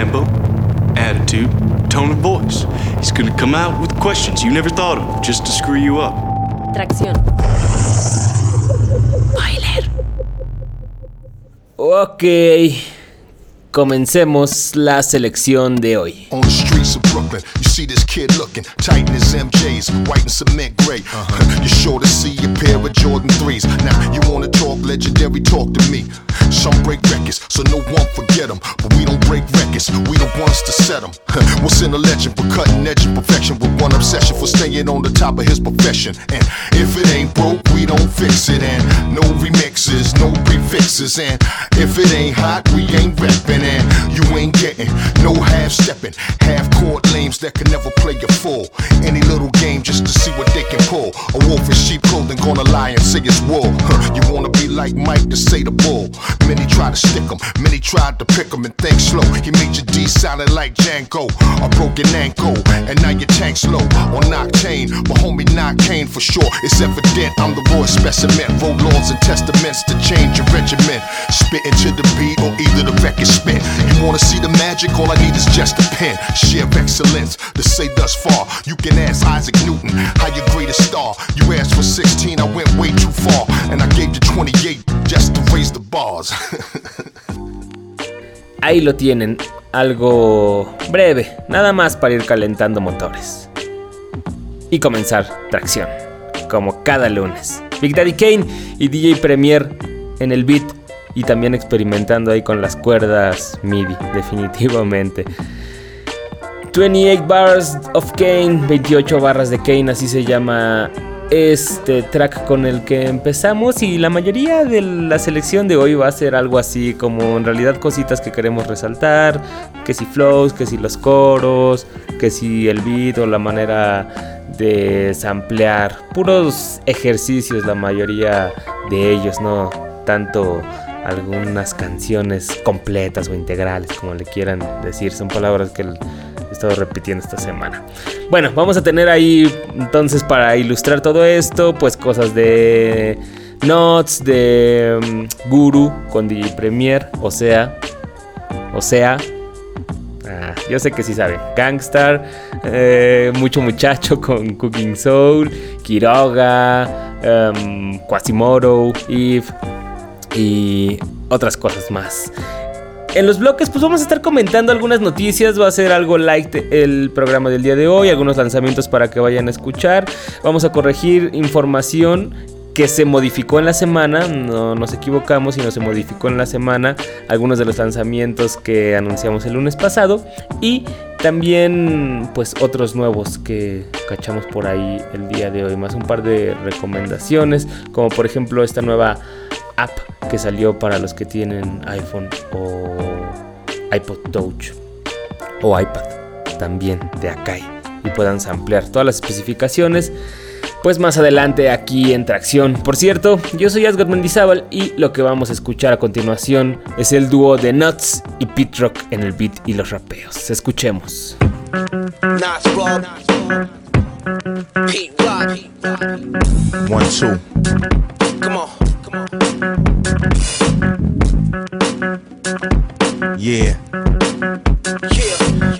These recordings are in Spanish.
tempo, attitude, tone of voice. He's gonna come out with questions you never thought of just to screw you up. Tracción. Ok, comencemos la selección de hoy. On the streets of Brooklyn, you see this kid looking tight in his MJs, white and cement gray. Uh-huh. You're sure to see a pair of Jordan 3s. Now, you wanna talk legendary, talk to me. Some break records, so no one forget them. But we don't break records, we the ones to set them. What's in a legend for cutting edge and perfection with one obsession for staying on the top of his profession? And if it ain't broke, we don't fix it. And no remixes, no prefixes. And if it ain't hot, we ain't reppin'. You ain't getting no half stepping. Half court lames that can never play a full. Any little game just to see what they can pull. A wolf in sheep clothing gonna lie and say it's wool. Huh, You wanna be like Mike to say the bull. Many try to stick 'em, many tried to pick 'em and think slow. He made your D sounding like Django. A broken ankle, and now your tank's low. On Octane, But homie Knock Kane for sure. It's evident I'm the raw specimen. Roll laws and testaments to change your regimen. Spitting to the beat or either the record spit. You wanna see the magic? All I need is just a pen. Share excellence to say thus far. You can ask Isaac Newton, how your greatest star. You asked for 16, I went way too far. And I gave you 28 just to raise the bars. Ahí lo tienen, algo breve, nada más para ir calentando motores. Y comenzar tracción, como cada lunes. Big Daddy Kane y DJ Premier en el beat y también experimentando ahí con las cuerdas MIDI, definitivamente. 28 bars of Kane, 28 barras de Kane, así se llama este track con el que empezamos. Y la mayoría de la selección de hoy va a ser algo así como en realidad cositas que queremos resaltar, que si flows, que si los coros, que si el beat o la manera de samplear, puros ejercicios la mayoría de ellos, no tanto algunas canciones completas o integrales como le quieran decir, son palabras que he estado repitiendo esta semana. Bueno, vamos a tener ahí entonces para ilustrar todo esto, pues cosas de Notes, de mm, Guru con DJ Premier, o sea, o sea, ah, yo sé que sí saben, Gangstar, eh, Mucho Muchacho con Cooking Soul, Quiroga, em, Quasimodo, Eve y otras cosas más. En los bloques pues vamos a estar comentando algunas noticias, va a ser algo light el programa del día de hoy, algunos lanzamientos para que vayan a escuchar, vamos a corregir información que se modificó en la semana, no nos equivocamos, sino se modificó en la semana algunos de los lanzamientos que anunciamos el lunes pasado. Y también pues otros nuevos que cachamos por ahí el día de hoy, más un par de recomendaciones, como por ejemplo esta nueva app que salió para los que tienen iPhone o iPod Touch o iPad también de Akai y puedan samplear todas las especificaciones pues más adelante aquí en Tracción. Por cierto, yo soy Asgard Mendizábal y lo que vamos a escuchar a continuación es el dúo de Nuts y Pit Rock en el beat y los rapeos. Escuchemos. One, two. Come on. Yeah,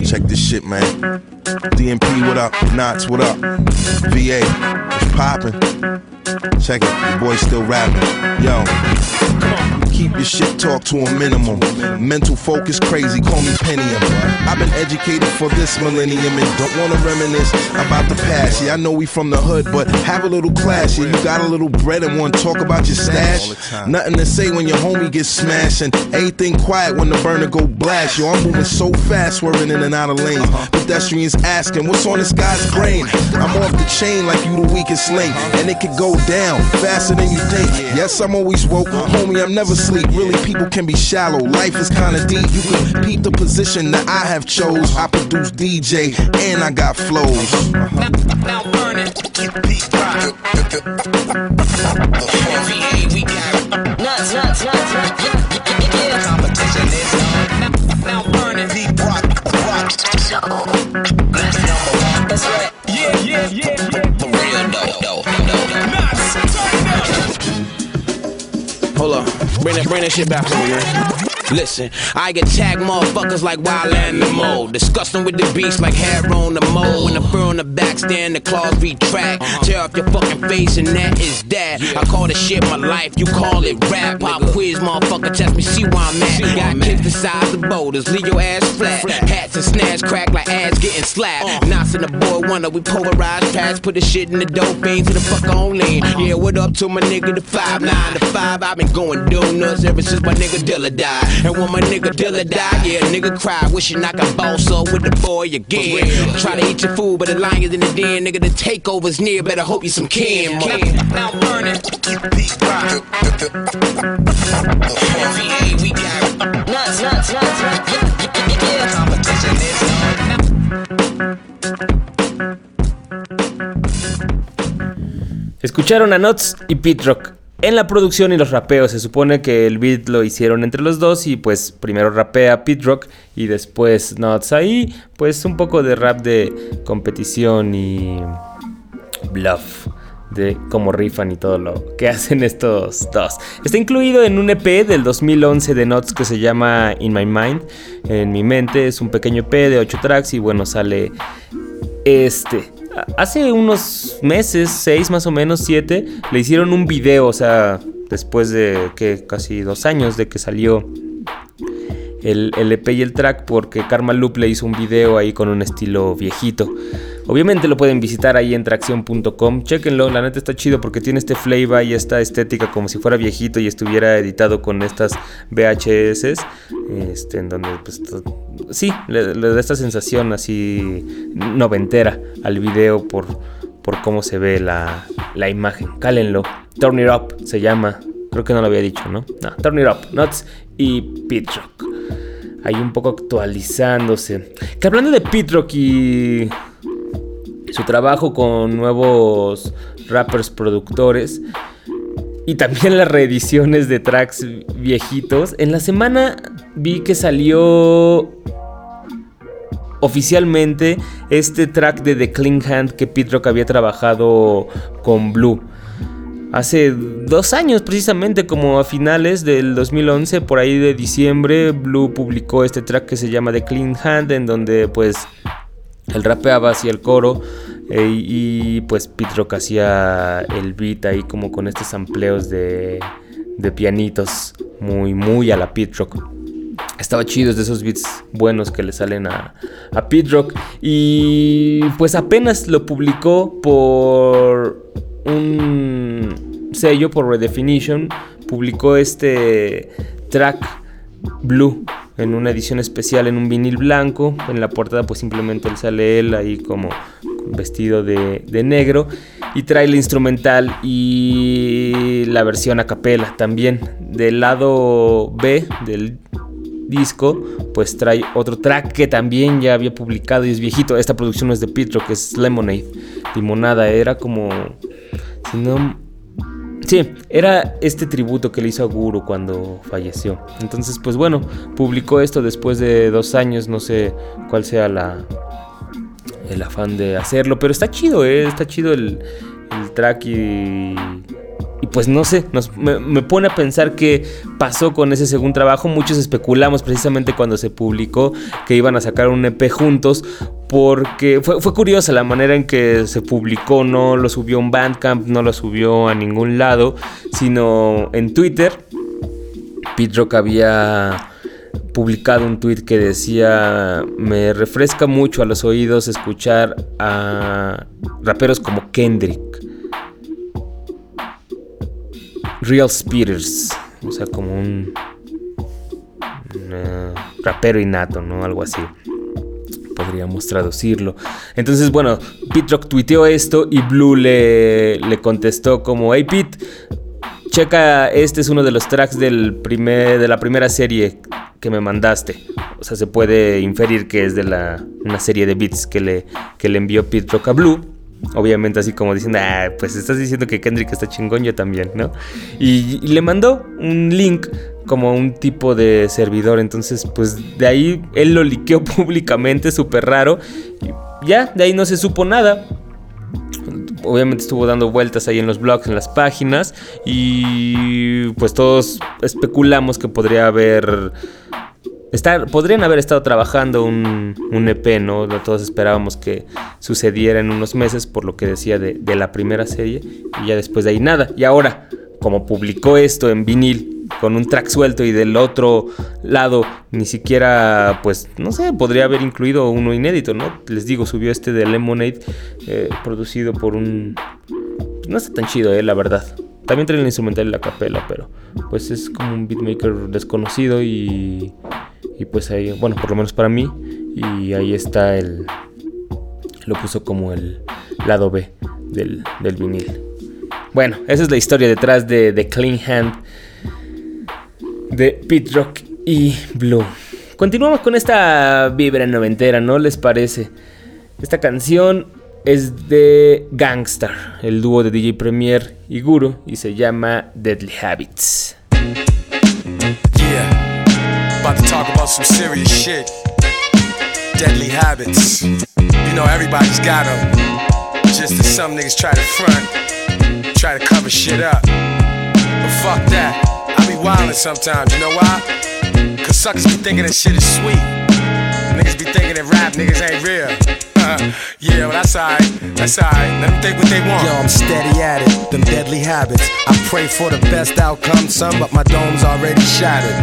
check this shit, man. DMP, what up? Knots, what up? VA, what's poppin'? Check it, your boy still rapping. Yo, keep your shit talk to a minimum. Mental focus crazy, call me Pentium. I've been educated for this millennium and don't wanna reminisce about the past. Yeah, I know we from the hood, but have a little class. Yeah, you got a little bread and want to talk about your stash. Nothing to say when your homie gets smashed and everything quiet when the burner go blast. Yo, I'm moving so fast, swerving in and out of lanes. Pedestrians asking, what's on this guy's brain? I'm off the chain like you the weakest link, and it could go down faster than you think. Yes, I'm always woke, homie. I'm never sleep. Really, people can be shallow. Life is kinda deep. You can peep the position that I have chose. I produce DJ and I got flows. Now. Now burn it. Pete Rock. Rock. Bring that, bring that shit back over here. Listen, I attack motherfuckers like wild animal. Disgusting with the beast like hair on the mole. When the fur on the back stand, the claws retract. Tear off your fucking face, and that is that. I call this shit my life, you call it rap. Pop quiz, motherfucker, test me, see where I'm at. Got kids the size of boulders, leave your ass flat. Hats and snares crack like ass getting slapped. Knots in the boy wonder, we pulverize tracks, put the shit in the dope fiend to the fuck on lane. Yeah, what up to my nigga, the 5 9 to 5. I've been going donuts ever since my nigga Dilla died. And when my nigga Dilla died, yeah, nigga cry, wishing I could boss up with the boy again. Try to eat your food, but the lion in the den, nigga, the takeover's near. Better hope you some kin. Now burning. we got nuts, nuts, nuts. Yeah. Competition is. Escucharon a Nuts y Pete Rock. En la producción y los rapeos se supone que el beat lo hicieron entre los dos y pues primero rapea Pete Rock y después Nuts. Ahí pues un poco de rap de competición y bluff de cómo rifan y todo lo que hacen estos dos. Está incluido en un EP del 2011 de Nuts que se llama In My Mind, en mi mente. Es un pequeño EP de 8 tracks y bueno, sale este. Hace unos meses, 6 más o menos, 7, le hicieron un video, o sea, después de que casi dos años de que salió el, el, EP y el track porque Karma Loop le hizo un video ahí con un estilo viejito. Obviamente lo pueden visitar ahí en tracción.com. Chequenlo, la neta está chido porque tiene este flavor y esta estética como si fuera viejito y estuviera editado con estas VHS. Este, en donde, pues, sí, le, da esta sensación así noventera al video por, por cómo se ve la, la imagen. Cálenlo. Turn It Up se llama. Creo que no lo había dicho, ¿no? No, Turn It Up, Nuts y Pit Rock. Ahí un poco actualizándose. Que hablando de Pit Rock y su trabajo con nuevos rappers productores y también las reediciones de tracks viejitos. En la semana vi que salió oficialmente este track de The Clean Hand que Pete Rock había trabajado con Blue. Hace dos años, precisamente como a finales del 2011, por ahí de diciembre, Blue publicó este track que se llama The Clean Hand, en donde pues él rapeaba hacia el coro eh, y pues Pete Rock hacía el beat ahí como con estos sampleos de, de pianitos muy, muy a la Pete Rock. Estaba chido de esos beats buenos que le salen a, a Rock. Y pues apenas lo publicó por un sello, por Redefinition. Publicó este track Blue en una edición especial en un vinil blanco. En la portada pues simplemente él sale él ahí como vestido de, de, negro y trae el instrumental y la versión a capela también. Del lado B del disco pues trae otro track que también ya había publicado y es viejito. Esta producción no es de Pitro, que es Lemonade, Limonada. Era como... Si no Sí, era este tributo que le hizo a Guru cuando falleció. Entonces, pues bueno, publicó esto después de dos años. No sé cuál sea la, el afán de hacerlo, pero está chido, ¿eh? está chido el, el track y, y pues no sé, me, pone a pensar qué pasó con ese segundo trabajo. Muchos especulamos precisamente cuando se publicó que iban a sacar un EP juntos, porque fue, curiosa la manera en que se publicó, no lo subió un Bandcamp, no lo subió a ningún lado, sino en Twitter. Pete Rock había publicado un tweet que decía, me refresca mucho a los oídos escuchar a raperos como Kendrick. Real Speeders, o sea, como un, rapero innato, ¿no? Algo así podríamos traducirlo. Entonces, bueno, Pete Rock tuiteó esto y Blue le, le contestó como, hey Pete, checa, este es uno de los tracks del primer, de la primera serie que me mandaste. O sea, se puede inferir que es de la, una serie de beats que le, que le envió Pete Rock a Blue. Obviamente así como diciendo, ah, pues estás diciendo que Kendrick está chingón, yo también, ¿no? Y, y, le mandó un link como un tipo de servidor, entonces pues de ahí él lo liqueó públicamente, súper raro. Y ya, de ahí no se supo nada. obviamente estuvo dando vueltas ahí en los blogs, en las páginas y pues todos especulamos que podría haber estar, podrían haber estado trabajando un, un EP, ¿no? Todos esperábamos que sucediera en unos meses por lo que decía de, de la primera serie y ya después de ahí nada. Y ahora, como publicó esto en vinil con un track suelto y del otro lado ni siquiera, pues, no sé, podría haber incluido uno inédito, ¿no? Les digo, subió este de Lemonade, eh, producido por un... No está tan chido, eh, la verdad. También trae el instrumental y la capela, pero pues es como un beatmaker desconocido y, y pues ahí, bueno, por lo menos para mí, y ahí está el... Lo puso como el lado B del, del vinil. Bueno, esa es la historia detrás de The Clean Hand de Pit Rock y Blue. Continuamos con esta vibra noventera, ¿no les parece? Esta canción es de Gangstar, el dúo de DJ Premier y Guru, y se llama Deadly Habits. Yeah, about to talk about some serious shit. Deadly habits. You know, everybody's got them. Just as some niggas try to front, try to cover shit up. But fuck that. I be wildin' sometimes, you know why? Cause suckers be thinking that shit is sweet. Niggas be thinking that rap niggas ain't real. yeah, well that's alright, that's alright. Let them think what they want. Yo, I'm steady at it, them deadly habits. I pray for the best outcome, son, but my dome's already shattered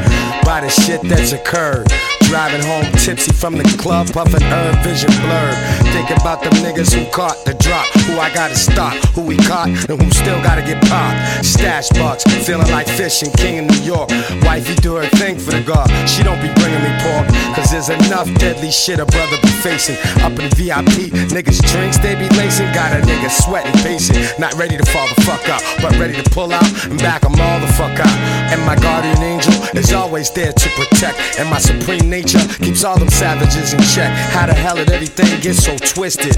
by the shit that's occurred. Driving home tipsy from the club, puffin' herb vision blurred. Thinking about them niggas who caught the drop, who I gotta stop, who we caught, and who still gotta get popped. Stash bucks, feeling like fishing, king in New York. Wifey do her thing for the guard. She don't be bringing me pork, cause there's enough deadly shit a brother be facing. Up in VIP, niggas drinks they be lacing. Got a nigga sweating, pacing. Not ready to fall the fuck out, but ready to pull out and back 'em all the fuck out. And my guardian angel is always there to protect. And my supreme nature keeps all them savages in check. How the hell did everything get so twisted?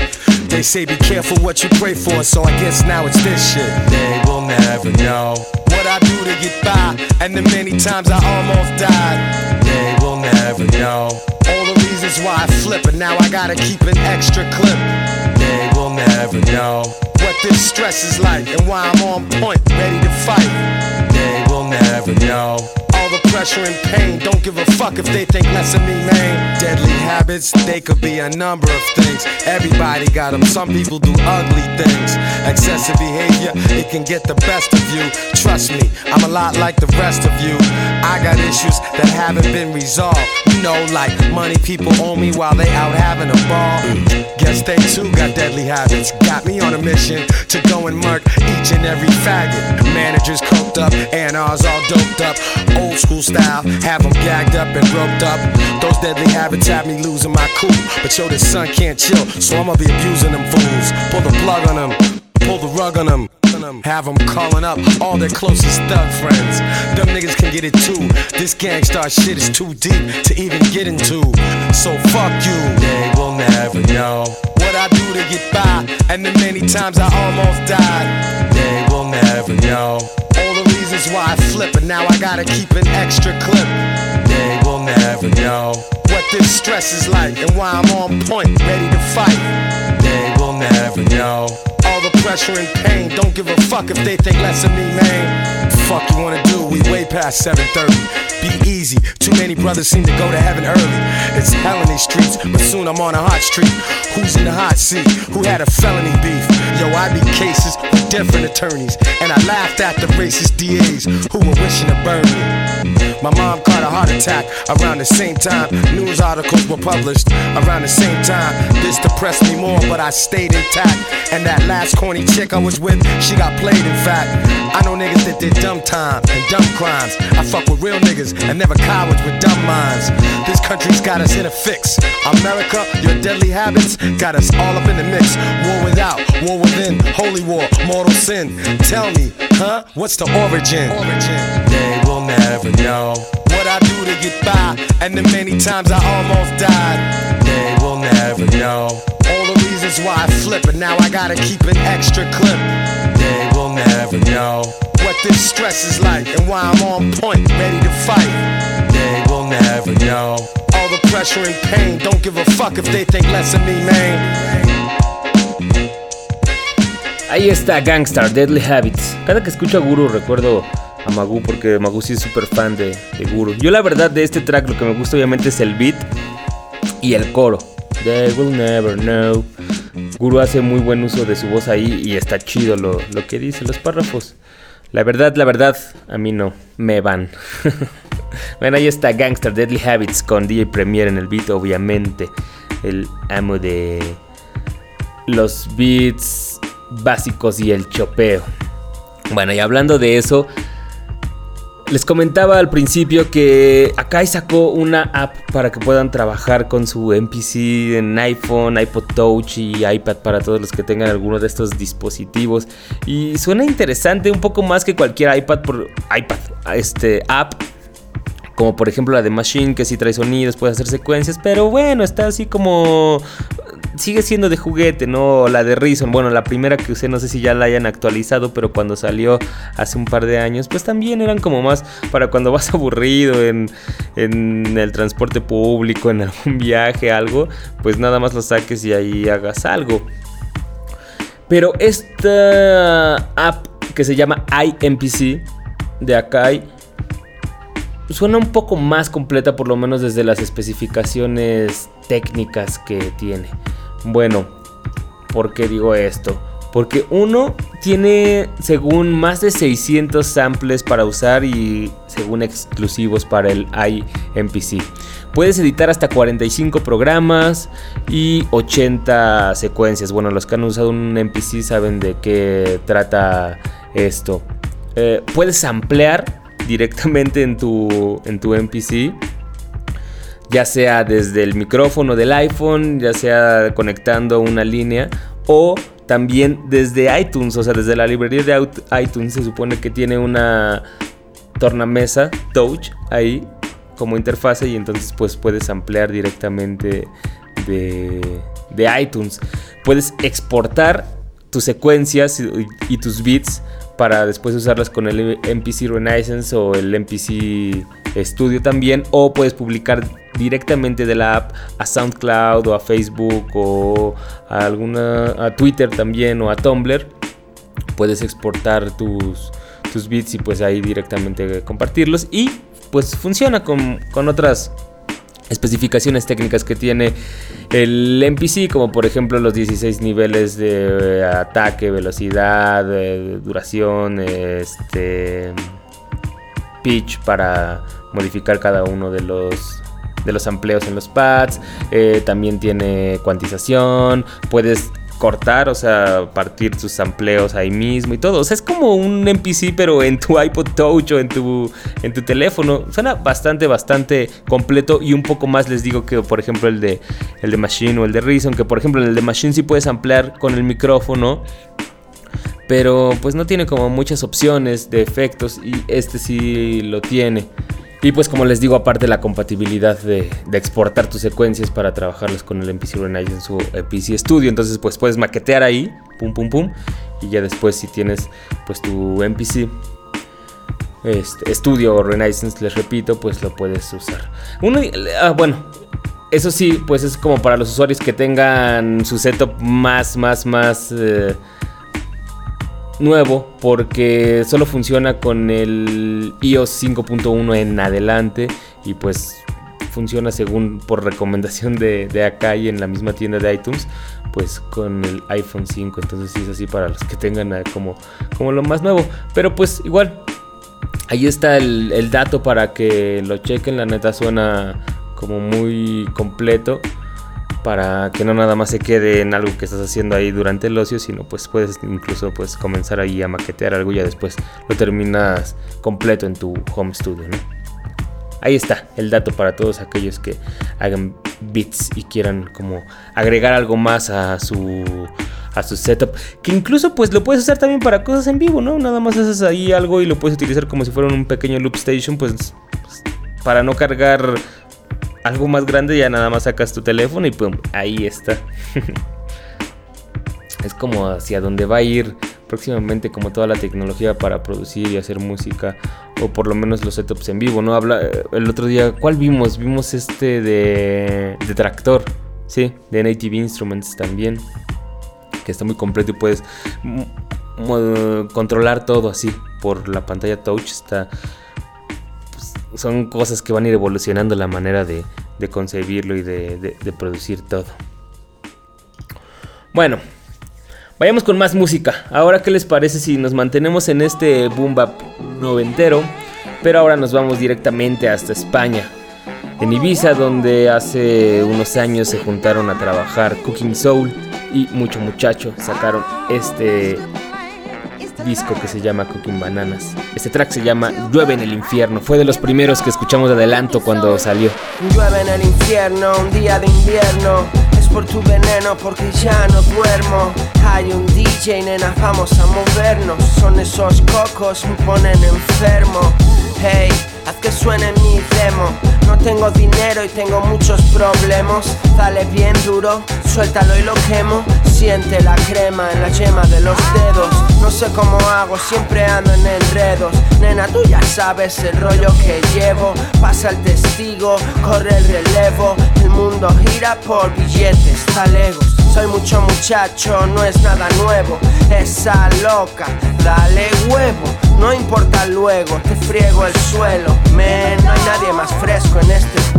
They say be careful what you pray for, so I guess now it's this shit. They will never know What I do to get by, and the many times I almost died. They will never know All the reasons why I flip, and now I gotta keep an extra clip. They will never know What this stress is like, and why I'm on point, ready to fight. They never know All the pressure and pain, don't give a fuck if they think less of me, man. Deadly habits, they could be a number of things. Everybody got them, some people do ugly things. Excessive behavior, it can get the best of you. Trust me, I'm a lot like the rest of you. I got issues that haven't been resolved. You know, like money people owe me while they out having a ball. Guess they too got deadly habits. Got me on a mission to go and murk each and every faggot. Managers coked up, A&Rs all doped up. Old school style, have them gagged up and roped up. Those deadly habits have me losing my cool. But yo, the sun can't chill, so I'ma be abusing them fools. Pull the plug on them, pull the rug on them. Have them calling up all their closest thug friends. Them niggas can get it too. This gangstar shit is too deep to even get into. So fuck you. They will never know What I do to get by, and the many times I almost died. They will never know All the reasons why I flip, and now I gotta keep an extra clip. They will never know What this stress is like, and why I'm on point, ready to fight. They never know All the pressure and pain, don't give a fuck if they think less of me, man. Fuck you wanna do? We way past 7:30. Be easy. Too many brothers seem to go to heaven early. It's hell in these streets, but soon I'm on a hot street. Who's in the hot seat? Who had a felony beef? Yo, I beat cases with different attorneys, and I laughed at the racist DAs who were wishing to burn me. My mom caught a heart attack around the same time. News articles were published around the same time. This depressed me more, but I stayed intact. And that last corny chick I was with, she got played, in fact. I know niggas that did dumb time and dumb crimes. I fuck with real niggas and never cowards with dumb minds. This country's got us in a fix. America, your deadly habits got us all up in the mix. War without, war within, holy war, mortal sin. Tell me, huh? What's the origin? Origin. They will never know What I do to get by, and the many times I almost died. They will never know All the reasons why I flip, and now I gotta keep an extra clip. What this stress is like, and why I'm on point, ready to fight. They will never know All the pressure and pain, don't give a fuck if they think less of me. Ahí está Gangstar, Deadly Habits. Cada que escucho a Guru recuerdo a Magu porque Magu sí es súper fan de Guru. Yo la verdad de este track lo que me gusta obviamente es el beat y el coro. They will never know. Guru hace muy buen uso de su voz ahí y está chido lo, lo que dice, los párrafos. La verdad, la verdad, a mí no, me van. bueno, ahí está Gangster Deadly Habits con DJ Premier en el beat, obviamente. El amo de los beats básicos y el chopeo. Bueno, y hablando de eso, les comentaba al principio que Akai sacó una app para que puedan trabajar con su MPC en iPhone, iPod Touch y iPad para todos los que tengan alguno de estos dispositivos. Y suena interesante un poco más que cualquier iPad por iPad, este app. Como por ejemplo la de Machine, que sí trae sonidos, puede hacer secuencias, pero bueno, está así como sigue siendo de juguete, ¿no? La de Reason, bueno, la primera que usé, no sé si ya la hayan actualizado, pero cuando salió hace un par de años, pues también eran como más para cuando vas aburrido en, en el transporte público, en algún viaje, algo, pues nada más lo saques y ahí hagas algo. Pero esta app que se llama iMPC de Akai suena un poco más completa, por lo menos desde las especificaciones técnicas que tiene. Bueno, ¿por qué digo esto? Porque uno tiene, según más de 600 samples para usar y según exclusivos para el iMPC. Puedes editar hasta 45 programas y 80 secuencias. Bueno, los que han usado un MPC saben de qué trata esto. Eh, puedes ampliar directamente en tu, en tu MPC ya sea desde el micrófono del iPhone, ya sea conectando una línea o también desde iTunes, o sea, desde la librería de iTunes se supone que tiene una tornamesa touch ahí como interfase y entonces pues puedes ampliar directamente de, iTunes. Puedes exportar tus secuencias y, y tus beats para después usarlas con el MPC Renaissance o el MPC Studio también o puedes publicar directamente de la app a SoundCloud o a Facebook o a alguna a Twitter también o a Tumblr. Puedes exportar tus tus bits y pues ahí directamente compartirlos y pues funciona con, con otras especificaciones técnicas que tiene el MPC, como por ejemplo los 16 niveles de ataque, velocidad, duración, este pitch para modificar cada uno de los de los amplios en los pads. Eh, también tiene cuantización. Puedes cortar, o sea, partir tus sampleos ahí mismo y todo. O sea, es como un NPC, pero en tu iPod Touch o en tu, en tu teléfono. Suena bastante, bastante completo y un poco más les digo que, por ejemplo, el de, el de Machine o el de Reason, que por ejemplo, en el de Machine sí puedes ampliar con el micrófono. Pero pues no tiene como muchas opciones de efectos y este sí lo tiene. Y pues como les digo, aparte la compatibilidad de, exportar tus secuencias para trabajarlas con el MPC Renaissance en su MPC Studio. Entonces pues puedes maquetear ahí, pum pum pum. Y ya después si tienes pues tu MPC este, Studio o Renaissance, les repito, pues lo puedes usar. Uno, ah, bueno, eso sí, pues es como para los usuarios que tengan su setup más, más, más... Eh, nuevo porque solo funciona con el iOS 5.1 en adelante y pues funciona según por recomendación de, acá y en la misma tienda de iTunes pues con el iPhone 5 entonces sí es así para los que tengan eh, como, como lo más nuevo. Pero pues igual ahí está el dato para que lo chequen. La neta suena como muy completo para que no nada más se quede en algo que estás haciendo ahí durante el ocio, sino pues puedes incluso pues comenzar ahí a maquetear algo y ya después lo terminas completo en tu home studio, ¿no? Ahí está el dato para todos aquellos que hagan beats y quieran como agregar algo más a su a su setup, que incluso pues lo puedes usar también para cosas en vivo, ¿no? Nada más haces ahí algo y lo puedes utilizar como si fuera un pequeño loop station, pues, para no cargar algo más grande, ya nada más sacas tu teléfono y pum, ahí está. es como hacia donde va a ir próximamente como toda la tecnología para producir y hacer música o por lo menos los setups en vivo, ¿no? Habla el otro día, ¿cuál vimos? Vimos este de de Tractor, sí, de Native Instruments también. que está muy completo y puedes mm, mo- controlar todo así por la pantalla touch. Está, son cosas que van a ir evolucionando la manera de, de concebirlo y de, de- de producir todo. Bueno, vayamos con más música. Ahora, ¿qué les parece si nos mantenemos en este boom bap noventero? Pero ahora nos vamos directamente hasta España. En Ibiza, donde hace unos años se juntaron a trabajar Cooking Soul y Mucho Muchacho. Sacaron este disco que se llama Cooking Bananas. Este track se llama Llueve en el infierno. Fue de los primeros que escuchamos de adelanto cuando salió. Llueve en el infierno, un día de invierno. Es por tu veneno, porque ya no duermo. Hay un DJ, nena, vamos a movernos. Son esos cocos, me ponen enfermo. Hey, haz que suene mi demo. No tengo dinero y tengo muchos problemas. Dale bien duro, suéltalo y lo quemo. Siente la crema en la yema de los dedos. No sé cómo hago, siempre ando en enredos. Nena, tú ya sabes el rollo que llevo. Pasa el testigo, corre el relevo. El mundo gira por billetes, talegos. Soy mucho muchacho, no es nada nuevo. Esa loca, dale huevo. No importa luego, te friego el suelo. Men, no hay nadie más fresco en este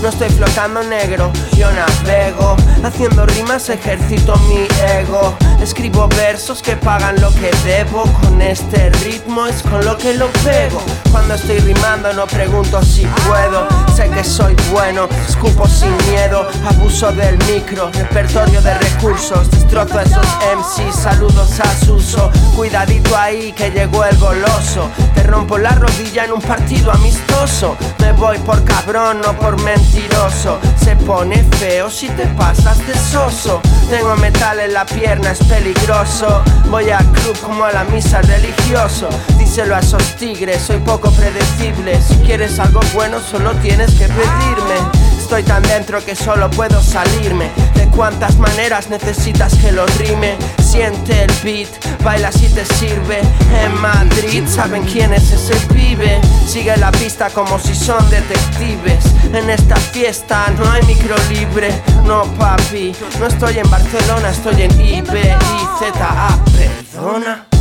No estoy flotando negro, yo navego. Haciendo rimas ejercito mi ego. Escribo versos que pagan lo que debo. Con este ritmo es con lo que lo pego. Cuando estoy rimando no pregunto si puedo. Sé que soy bueno, escupo sin miedo. Abuso del micro, repertorio de recursos. Destrozo esos MCs, saludos a Suso. Cuidadito ahí que llegó el goloso. Te rompo la rodilla en un partido amistoso. Me voy por cabrón, no por mentiroso. Se pone feo si te pasas de soso. Tengo metal en la pierna, es peligroso. Voy al club como a la misa religioso. Díselo a esos tigres, soy poco predecible. Si quieres algo bueno, solo tienes que pedirme. Estoy tan dentro que solo puedo salirme. De cuántas maneras necesitas que lo rime. Siente el beat, baila si te sirve. En Madrid saben quién es ese pibe. Sigue la pista como si son detectives. En esta fiesta no hay micro libre. No, papi, no estoy en Barcelona, estoy en IBIZA. Perdona.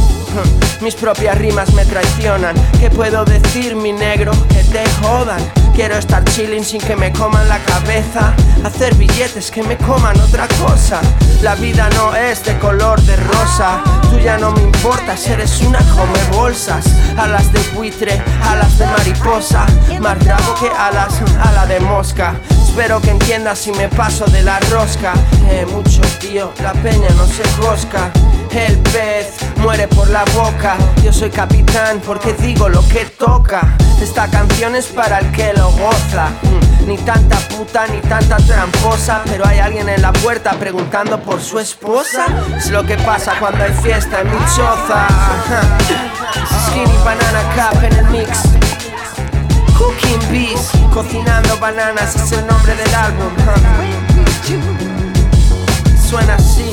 Mis propias rimas me traicionan. ¿Qué puedo decir, mi negro? Que te jodan. Quiero estar chilling sin que me coman la cabeza. Hacer billetes que me coman otra cosa. La vida no es de color de rosa. Tú ya no me importas, eres una come bolsas. Alas de buitre, alas de mariposa. Más rabo que alas, ala de mosca. Espero que entiendas si me paso de la rosca. Eh, mucho tío, la peña no se rosca. El pez muere por la Yo soy capitán porque digo lo que toca. Esta canción es para el que lo goza. Mm, Ni tanta puta ni tanta tramposa. Pero hay alguien en la puerta preguntando por su esposa. Es lo que pasa cuando hay fiesta en mi choza. Skinny Banana Cup en el mix. Cooking Bees, cocinando bananas es el nombre del álbum. Suena así.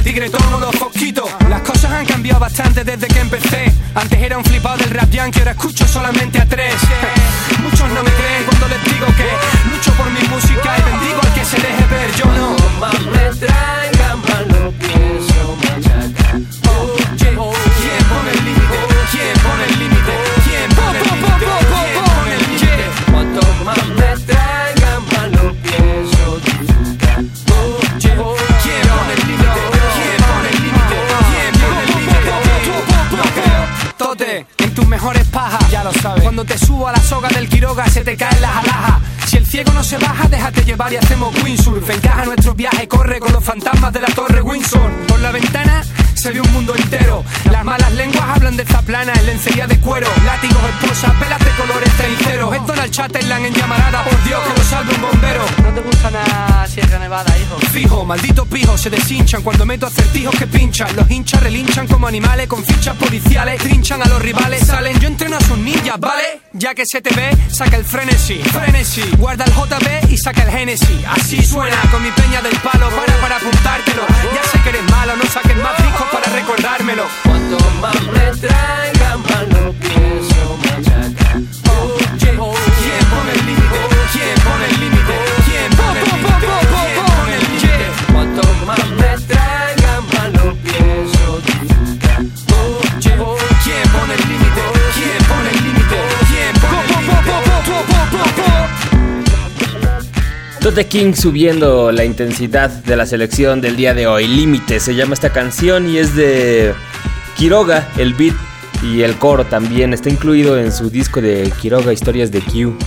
Las canicas, el tigretón o los fosquitos. Las cosas han cambiado bastante desde que empecé. Antes era un flipado del rap yankee, ahora escucho solamente a tres. Muchos no me creen cuando les digo que lucho por mi música y bendigo al que se deje ver. Yo no. Cuando te subo a la soga del Quiroga se te caen las alhajas. Si el ciego no se baja, déjate llevar y hacemos windsurf. Encaja nuestro viaje, corre con los fantasmas de la torre Windsor. Por la ventana se ve un mundo entero. Las malas lenguas hablan de zaplana, en lencería de cuero. Látigos, esposas, velas de colores treinceros. Es Donald Chatterland en llamarada, por Dios que lo salve un bombero. ¿No te gusta nada Sierra Nevada, hijo? Fijo, malditos pijos se deshinchan cuando meto acertijos que pinchan. Los hinchas relinchan como animales con fichas policiales. Trinchan a los rivales, salen. Yo entreno a sus ninjas, ¿vale? Ya que se te ve, saca el frenesí. Frenesí, guarda el JB y saca el Genesis. Así suena con mi peña del palo. Para para apuntártelo. Ya sé que eres malo, no saques más discos para recordármelo. Cuanto más me traigan mal lo pienso machacar. Oye, ¿quién pone el límite? ¿Quién pone el límite? Tote King subiendo la intensidad de la selección del día de hoy. Límite se llama esta canción y es de Quiroga, el beat y el coro también. Está incluido en su disco de Quiroga Historias de Q.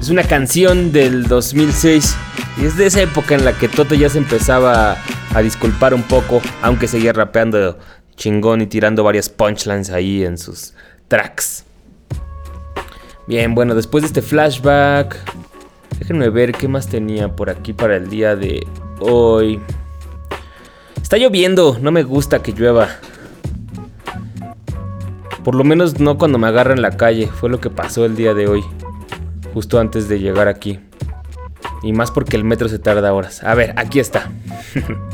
Es una canción del 2006 y es de esa época en la que Toto ya se empezaba a disculpar un poco, aunque seguía rapeando chingón y tirando varias punchlines ahí en sus tracks. Bien, bueno, después de este flashback, déjenme ver qué más tenía por aquí para el día de hoy. Está lloviendo, no me gusta que llueva. Por lo menos no cuando me agarra en la calle, fue lo que pasó el día de hoy, justo antes de llegar aquí. Y más porque el metro se tarda horas. A ver, aquí está.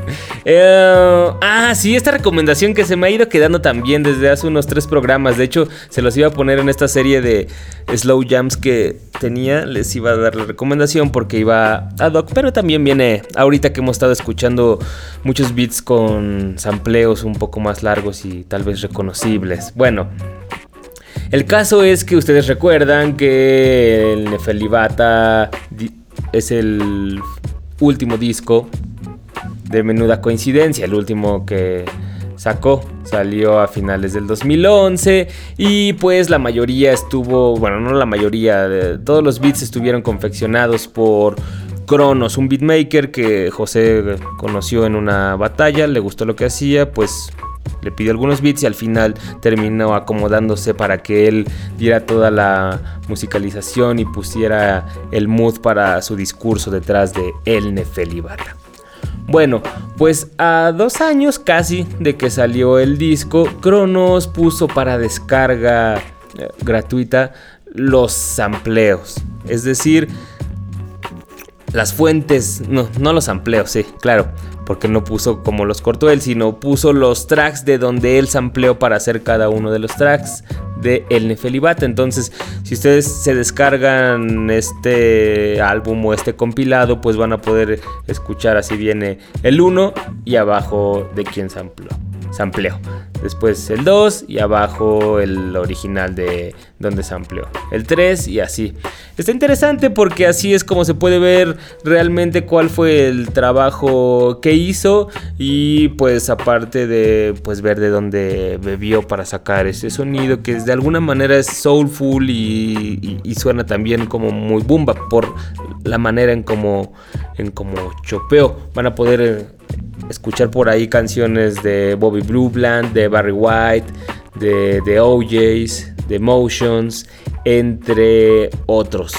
Eh, ah, sí, esta recomendación que se me ha ido quedando también desde hace unos tres programas. De hecho, se los iba a poner en esta serie de slow jams que tenía. Les iba a dar la recomendación porque iba ad hoc. Pero también viene ahorita que hemos estado escuchando muchos beats con sampleos un poco más largos y tal vez reconocibles. Bueno. El caso es que ustedes recuerdan que el Nefelibata es el último disco de menuda coincidencia, el último que sacó. Salió a finales del 2011 y pues la mayoría estuvo, bueno, no la mayoría, todos los beats estuvieron confeccionados por Cronos, un beatmaker que José conoció en una batalla, le gustó lo que hacía, pues le pidió algunos beats y al final terminó acomodándose para que él diera toda la musicalización y pusiera el mood para su discurso detrás de El Nefelibata. Bueno, pues a dos años casi de que salió el disco, Cronos puso para descarga eh, gratuita los sampleos. Es decir, las fuentes, no, no los sampleos, sí, claro, porque no puso como los cortó él, sino puso los tracks de donde él sampleó para hacer cada uno de los tracks de El Nefelibata. Entonces, si ustedes se descargan este álbum o este compilado, pues van a poder escuchar así viene el 1 y abajo de quién sampleó. Sampleó. Después el 2 y abajo el original de donde sampleó. El 3 y así. Está interesante porque así es como se puede ver realmente cuál fue el trabajo que hizo y pues aparte de pues ver de dónde bebió para sacar ese sonido que de alguna manera es soulful y, y- suena también como muy bumba por la manera en como en como chopeó. Van a poder eh, escuchar por ahí canciones de Bobby Blue Bland, de Barry White, de, de OJs, The Motions, entre otros.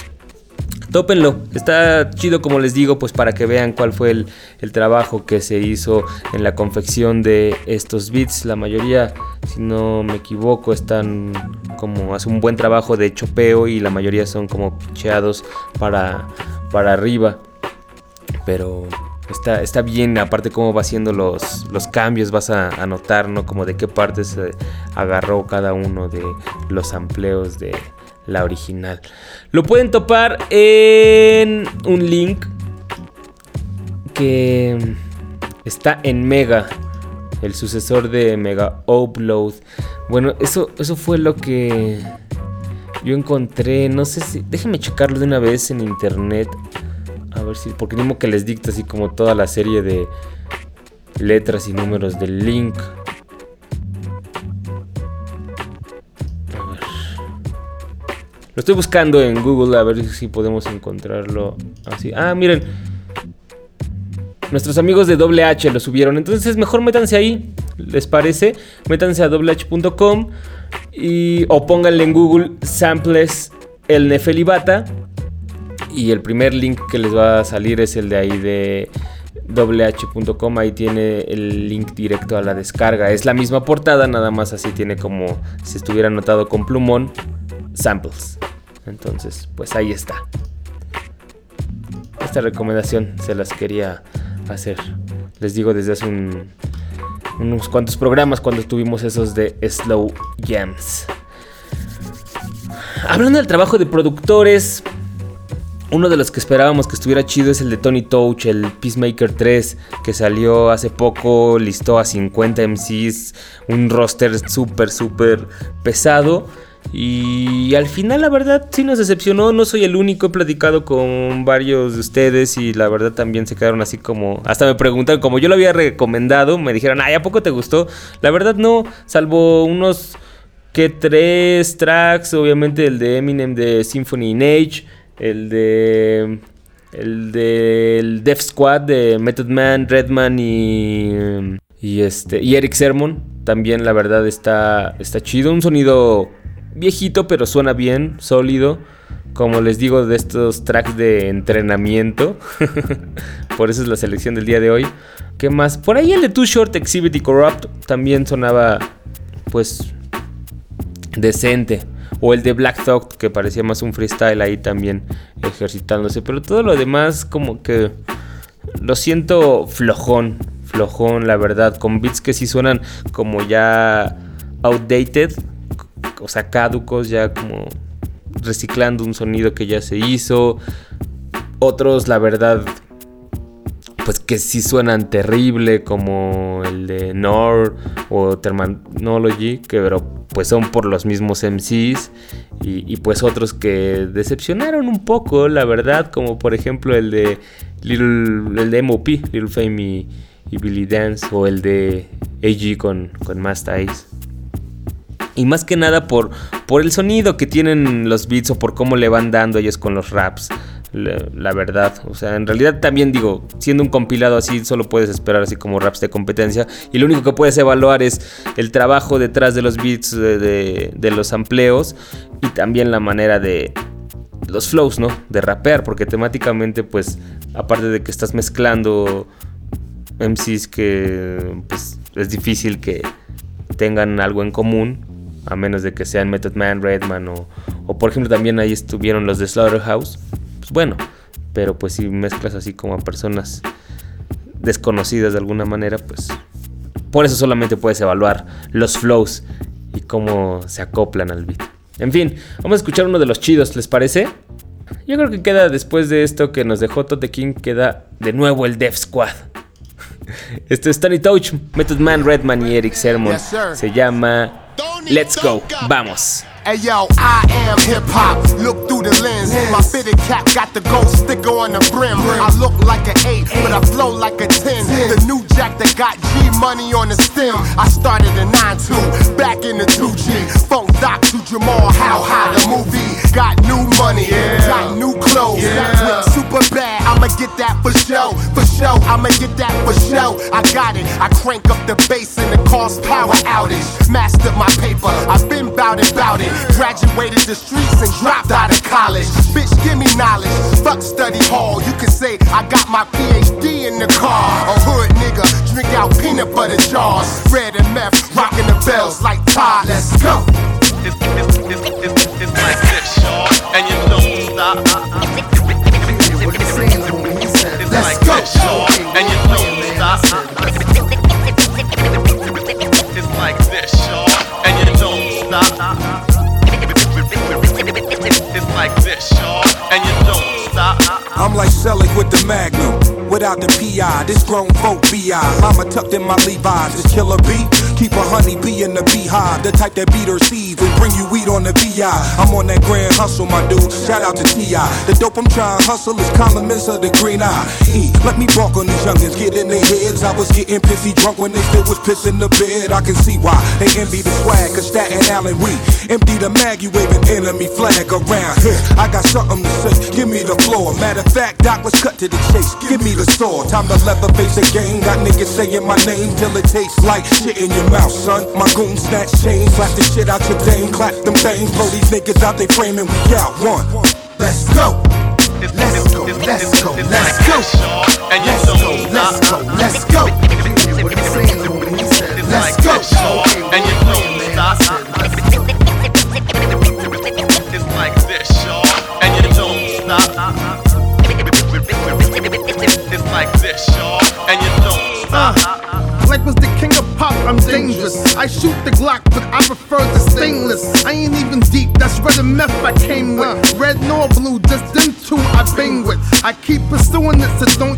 Tópenlo, está chido como les digo, pues para que vean cuál fue el, el, trabajo que se hizo en la confección de estos beats. La mayoría, si no me equivoco, están como hace un buen trabajo de chopeo y la mayoría son como picheados para, para arriba. Pero está, está bien, aparte cómo va haciendo los, los cambios, vas a, a notar, ¿no? Como de qué parte se agarró cada uno de los amplios de la original. Lo pueden topar en un link que está en Mega, el sucesor de Mega Upload. Bueno, eso, eso fue lo que yo encontré. No sé si. Déjenme checarlo de una vez en internet. A ver si. Porque mismo que les dicta así como toda la serie de letras y números del link. Lo estoy buscando en Google a ver si podemos encontrarlo así. Ah, miren. Nuestros amigos de WH lo subieron. Entonces mejor métanse ahí. ¿Les parece? Métanse a wh.com y o pónganle en Google samples el Nefelibata. Y el primer link que les va a salir es el de ahí de wh.com. Ahí tiene el link directo a la descarga. Es la misma portada, nada más así tiene como si estuviera anotado con plumón samples. Entonces, pues ahí está. Esta recomendación se las quería hacer. Les digo desde hace un, unos cuantos programas cuando tuvimos esos de Slow Jams. Hablando del trabajo de productores, uno de los que esperábamos que estuviera chido es el de Tony Touch, el Peacemaker 3, que salió hace poco, listó a 50 MCs, un roster súper, súper pesado. Y al final la verdad sí nos decepcionó, no soy el único, he platicado con varios de ustedes y la verdad también se quedaron así como, hasta me preguntaron, como yo lo había recomendado, me dijeron, ay, ¿a poco te gustó? La verdad no, salvo unos que tres tracks, obviamente el de Eminem de Symphony in Age, el de... El del Def Squad de Method Man, Redman y... Y, este, y Eric Sermon, también la verdad está, está chido, un sonido viejito, pero suena bien, sólido. Como les digo, de estos tracks de entrenamiento. Por eso es la selección del día de hoy. ¿Qué más? Por ahí el de Too Short Exhibit y Corrupt también sonaba, pues, decente. O el de Black Thought, que parecía más un freestyle ahí también ejercitándose. Pero todo lo demás, como que lo siento flojón. Flojón, la verdad. Con beats que sí suenan como ya outdated o sea, caducos, ya como reciclando un sonido que ya se hizo. Otros, la verdad, pues que sí suenan terrible, como el de Nor o Terminology, que pero pues son por los mismos MCs. Y, pues otros que decepcionaron un poco, la verdad, como por ejemplo el de Little, el de MOP, Little Fame y, Billy Dance, o el de AG con, con Master Ice. Y más que nada por, por el sonido que tienen los beats o por cómo le van dando ellos con los raps. La, verdad, o sea, en realidad también digo, siendo un compilado así, solo puedes esperar así como raps de competencia. Y lo único que puedes evaluar es el trabajo detrás de los beats, de los amplios y también la manera de, los flows, ¿no? De rapear, porque temáticamente, pues, aparte de que estás mezclando MCs que pues, es difícil que tengan algo en común, a menos de que sean Method Man, Redman o, o por ejemplo también ahí estuvieron los de Slaughterhouse. Pues bueno, pero pues si mezclas así como a personas desconocidas de alguna manera, pues por eso solamente puedes evaluar los flows y cómo se acoplan al beat. En fin, vamos a escuchar uno de los chidos, ¿les parece? Yo creo que queda después de esto que nos dejó Tote King, queda de nuevo el Def Squad. Este es Tony Touch, Method Man, Redman y Eric Sermon. Se llama Let's Go. Vamos. Hey yo, I am hip hop. Look through the lens. My fitted cap got the gold sticker on the brim. I look like an eight, but I flow like a ten. The new jack that got G money on the stem. I started a 9-2, back in the 2G. Funk Doc to Jamal, how high the movie. Got new money, yeah. got new clothes. Went super bad, I'ma get that for show, for show, I'ma get that for show. I got it. I crank up the bass and it cause power outage. Mastered my paper, I've been bout it, bout it. Graduated the streets and dropped out of college. Bitch, give me knowledge. Fuck study hall. You can say I got my PhD in the car. A hood nigga, drink out peanut butter jars. Red and meth, rocking the bells like Todd. Let's go. It's, it's, it's, it's, it's like this, y'all. And you don't stop. It's like this, y'all. And you don't stop. It's like this, y'all. And you don't stop. It's like this, y'all. And you don't stop. I'm like Selig with the Magnum, without the PI. This grown folk BI. Mama tucked in my Levi's. This killer bee, keep a honey bee in the beehive. The type that beat her seeds and bring you weed on the VI. I'm on that grand hustle, my dude. Shout out to T.I. The dope I'm trying hustle is columnist of the green eye. E, let me walk on these youngins, get in their heads. I was getting pissy drunk when they still was pissing the bed. I can see why they envy the swag, cause that and Island we empty the mag, you waving enemy flag around here. I got something to say, give me the floor. Matter of fact, Doc, let's cut to the chase. Give me the sword. Time to leather face the game. Got niggas saying my name till it tastes like shit in your mouth, son. My goon snatch chains, slap the shit out your dame, clap them things, blow these niggas out they frame and we out one. Let's go. Let's go. Let's go. Let's go. Deep, that's red and meth I came with. Red nor blue, just them two I bang with. I keep pursuing this, so don't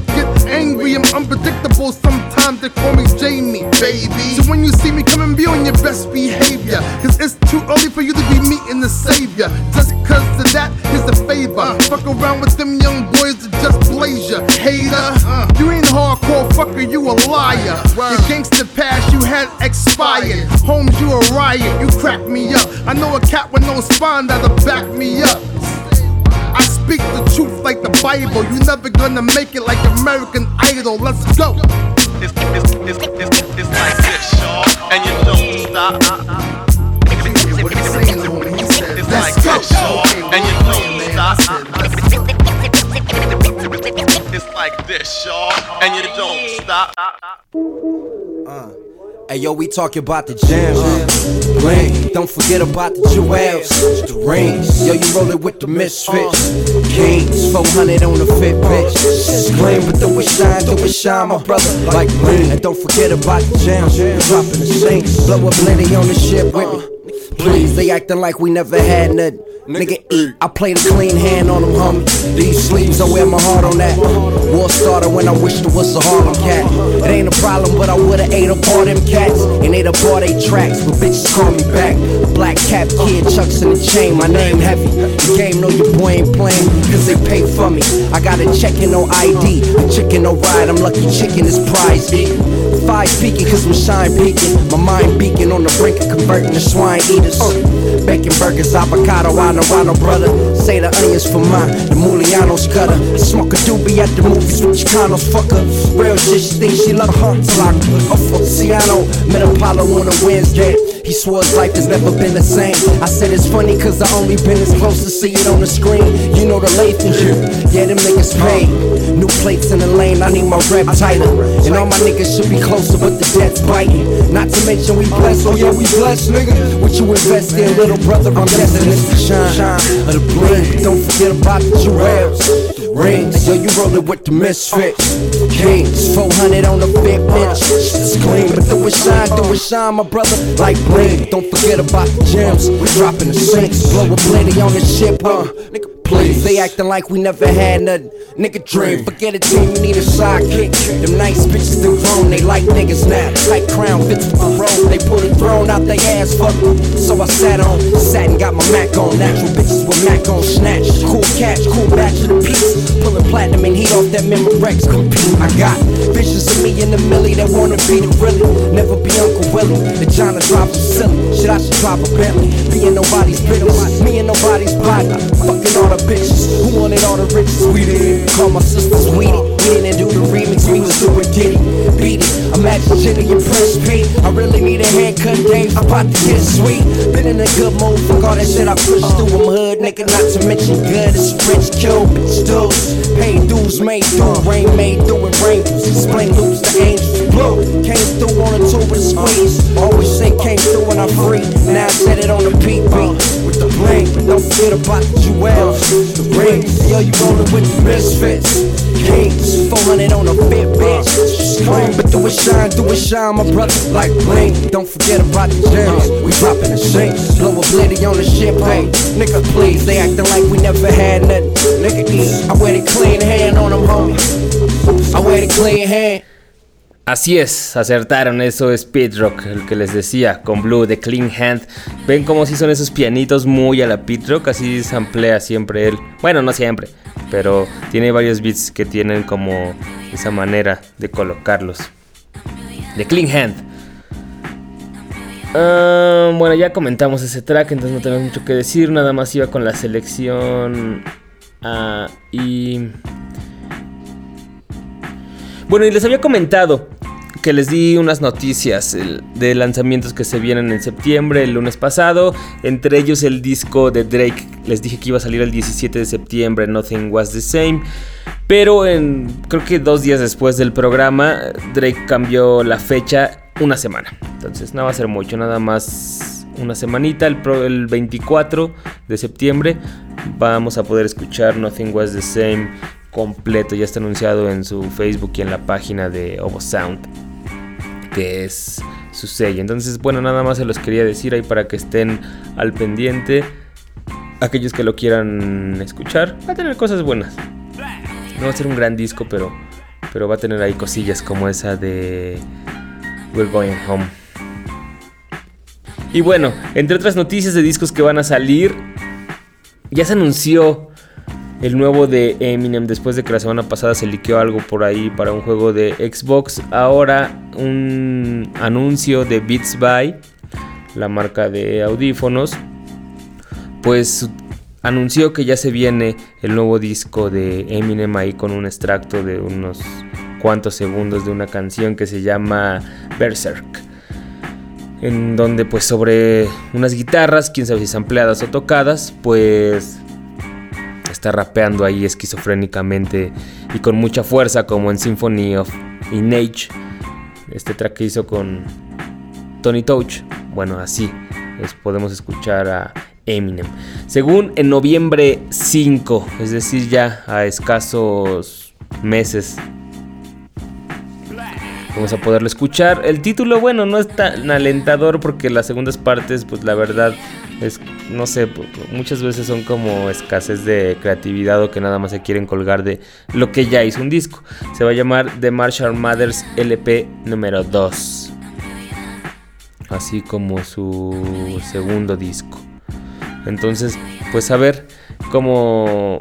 Hey yo, we talking about the jams. Uh, Bling. Don't forget about the jewels, the rings. Yo, you rollin' with the misfits. Kings, 400 on the fit, bitch. Scream, but do it shine, do it shine, my brother. Like bling. And don't forget about the jams. Dropping the sinks. Blow up Liddy on the ship with me. Please, they acting like we never had nothing. Nigga eat, I play the clean hand on them, homie. These sleeves, I wear my heart on that. War started when I wished it was a Harlem cat. It ain't a problem, but I would've ate up all them cats. And ate up all they tracks, but bitches call me back. Black cap kid, chucks in the chain, my name heavy. The game know your boy ain't playing, cause they pay for me. I got a check and no ID, a chicken no ride, I'm lucky chicken is prize. Five speaking, cause I'm shine peaking. My mind beacon on the brink of converting to swine eaters. Uh, Bacon burgers, avocado, I know, brother. Say the onions for mine, the Mulianos cutter. Smoke a doobie at the movies with Chicanos, fucker. Real shit, she think she love her till I off for Ciano. Met Apollo on a Wednesday. He swore his life has never been the same. I said it's funny cause I only been as close to see it on the screen. You know the Lathan shit. Yeah, them niggas paid. Plates in the lane, I need my rep tighter. And all my niggas should be closer, but the debt's biting. Not to mention we blessed, oh yeah, we blessed, nigga. What you invest in, little brother, I'm destined to shine. shine of the bling. Don't forget about the jewels. The rings, yo, you rollin' with the misfits. Kings, 400 on the fit, bitch. It's clean, but do it shine, do it shine, my brother. Like bling. Don't forget about the gems. We dropping the sinks. Blow a plenty on the ship, huh? Nigga, please. They acting like we never had nothing. Nigga dream, forget a team, you need a sidekick. Them nice bitches, they grown, they like niggas now. Tight crown fits for the road. They pull the throne out their ass, fuck. So I sat on, sat and got my Mac on. Natural bitches with Mac on snatch. Cool catch, cool batch of the piece. Pulling platinum and heat off that Memorex compete. I got visions of me in the millie that wanna be the really. Never be Uncle Willie. The John drive a silly. Shit, I should drive a Bentley. Being nobody's business. Me and nobody's body. Fucking all the bitches. Who wanted all the riches? We did. Call my sisters weedy. We didn't do the remix. We Magic Jenny and Prince P. I really need a haircut, Dave. I'm about to get sweet. Been in a good mood for all that shit I pushed through. I'm hood, nigga, not to mention good. It's rich, kill, bitch, dudes. Pay dues, made through. Rain made through and rainbows. Explain loops to angels. Blue came through on a tour with a squeeze. Always say came through when I'm free. Now I said it on the PP with the bling. Don't forget about the jewels, the rings. Yo, you rollin' with the misfits. Kings, 400 on a fit, bitch. Scream, but do it shine, do it shine, my brother, like bling. Don't forget about the gems. We dropping the sinks. Blow a blitty on the hey. Nigga, please, they acting like we never had nothing. Nigga, eat. I wear the clean hand on them, homie. I wear the clean hand. Así es, acertaron, eso es el que les decía, con Blue de Clean Hand. Ven como si son esos pianitos muy a la Pit Rock, así samplea siempre él. Bueno, no siempre, pero tiene varios beats que tienen como esa manera de colocarlos. De Clean Hand. Ah, bueno, ya comentamos ese track, entonces no tenemos mucho que decir, nada más iba con la selección. Y bueno, y les había comentado que les di unas noticias de lanzamientos que se vienen en septiembre, el lunes pasado. Entre ellos el disco de Drake. Les dije que iba a salir el 17 de septiembre, Nothing Was the Same. Pero en, creo que dos días después del programa, Drake cambió la fecha una semana. Entonces no va a ser mucho, nada más una semanita, el, el 24 de septiembre. Vamos a poder escuchar Nothing Was the Same completo. Ya está anunciado en su Facebook y en la página de Ovo Sound, que es su sello. Entonces, bueno, nada más se los quería decir ahí para que estén al pendiente. Aquellos que lo quieran escuchar, va a tener cosas buenas. No va a ser un gran disco, pero, pero va a tener ahí cosillas como esa de We're Going Home. Y bueno, entre otras noticias de discos que van a salir, ya se anunció el nuevo de Eminem después de que la semana pasada se liqueó algo por ahí para un juego de Xbox. Ahora un anuncio de Beats By, la marca de audífonos, pues anunció que ya se viene el nuevo disco de Eminem ahí con un extracto de unos cuantos segundos de una canción que se llama Berserk. En donde pues sobre unas guitarras, quién sabe si sampleadas o tocadas, pues está rapeando ahí esquizofrénicamente y con mucha fuerza como en Symphony of Inage. Este track que hizo con Tony Touch. Bueno, así podemos escuchar a Eminem. Según en noviembre 5, es decir, ya a escasos meses vamos a poderlo escuchar. El título, bueno, no es tan alentador porque las segundas partes, pues la verdad es, no sé, muchas veces son como escasez de creatividad o que nada más se quieren colgar de lo que ya hizo un disco. Se va a llamar The Marshall Mathers LP número 2. Así como su segundo disco. Entonces, pues a ver cómo,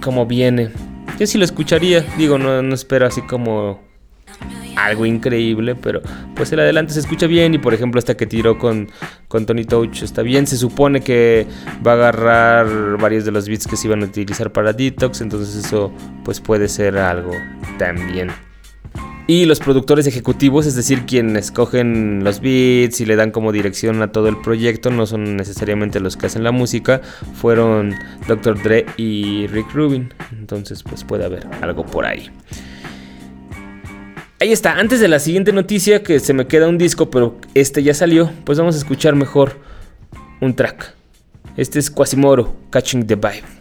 cómo viene. Yo sí lo escucharía, digo, no espero así como algo increíble, pero pues el adelante se escucha bien y por ejemplo esta que tiró con, con Tony Touch está bien, se supone que va a agarrar varios de los beats que se iban a utilizar para Detox, entonces eso pues puede ser algo también. Y los productores ejecutivos, es decir, quienes cogen los beats y le dan como dirección a todo el proyecto, no son necesariamente los que hacen la música, fueron Dr. Dre y Rick Rubin. Entonces, pues puede haber algo por ahí. Ahí está, antes de la siguiente noticia, que se me queda un disco, pero este ya salió, pues vamos a escuchar mejor un track. Este es Quasimoro, Catching the Vibe.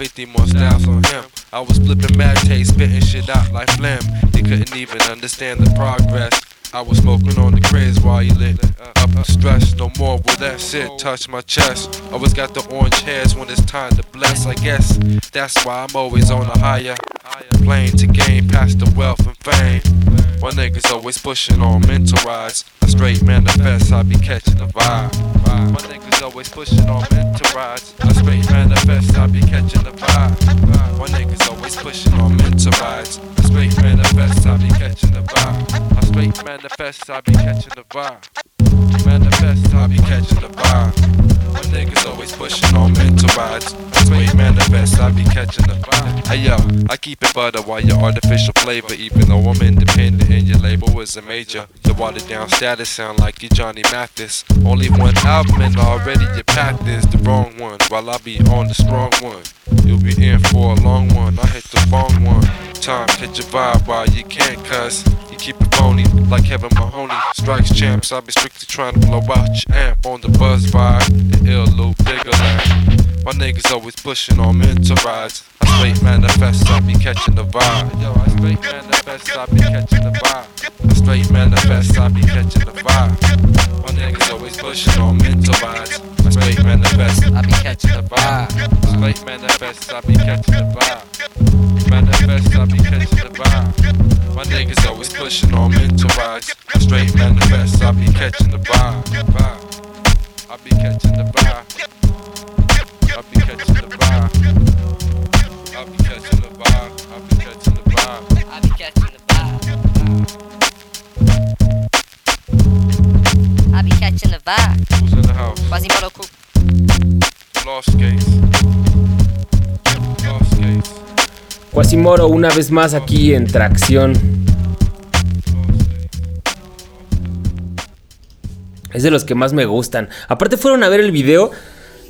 50 more styles on him. I was flipping mad taste, spitting shit out like phlegm. He couldn't even understand the progress. I was smoking on the craze while you lit up stress. No more will that shit touch my chest. Always got the orange hairs when it's time to bless. I guess that's why I'm always on a higher. Playing to gain past the wealth and fame. My niggas always pushing on mental rides. A straight manifest, I be catching the vibe. My niggas always pushing on mental rides. A straight manifest, I be catching the vibe. My niggas always pushing on mental rides. A straight manifest, I be catching the vibe. A straight manifest, I be catching the vibe. Manifest, I be catching the vibe. My niggas always pushing on mental rides. Straight manifest, I be catching the vibe. Hey yo, I keep it butter while your artificial flavor. Even though I'm independent and your label is a major. The watered down status sound like you Johnny Mathis. Only one album and already your path is the wrong one. While I be on the strong one. You'll be in for a long one. I hit the wrong one. Time, catch a vibe while you can't cuss. Keep it phony like Kevin Mahoney. Strikes champs, I be strictly trying to blow out your amp on the buzz vibe. The ill loop, bigger land. My niggas always pushing on mental rides. I straight manifest, I be catching the vibe. Yo, I straight manifest, I be catching the vibe. I straight manifest, I be catching the vibe. My niggas always pushing on mental rides. I straight manifest, I be catching the vibe. Straight manifest, I be catching the vibe. Manifest, I be catching the vibe. My niggas always pushing on mental rides. Straight manifest, I be catching the vibe. vibe. I be catching the vibe. I be catching the vibe. I be catching the vibe. I be catching the vibe. I be catching the vibe. I be catching the vibe. Who's in the house? Quasimodo crew. Lost case. Lost case. Quasimoro una vez más aquí en Tracción. Es de los que más me gustan. Aparte fueron a ver el video.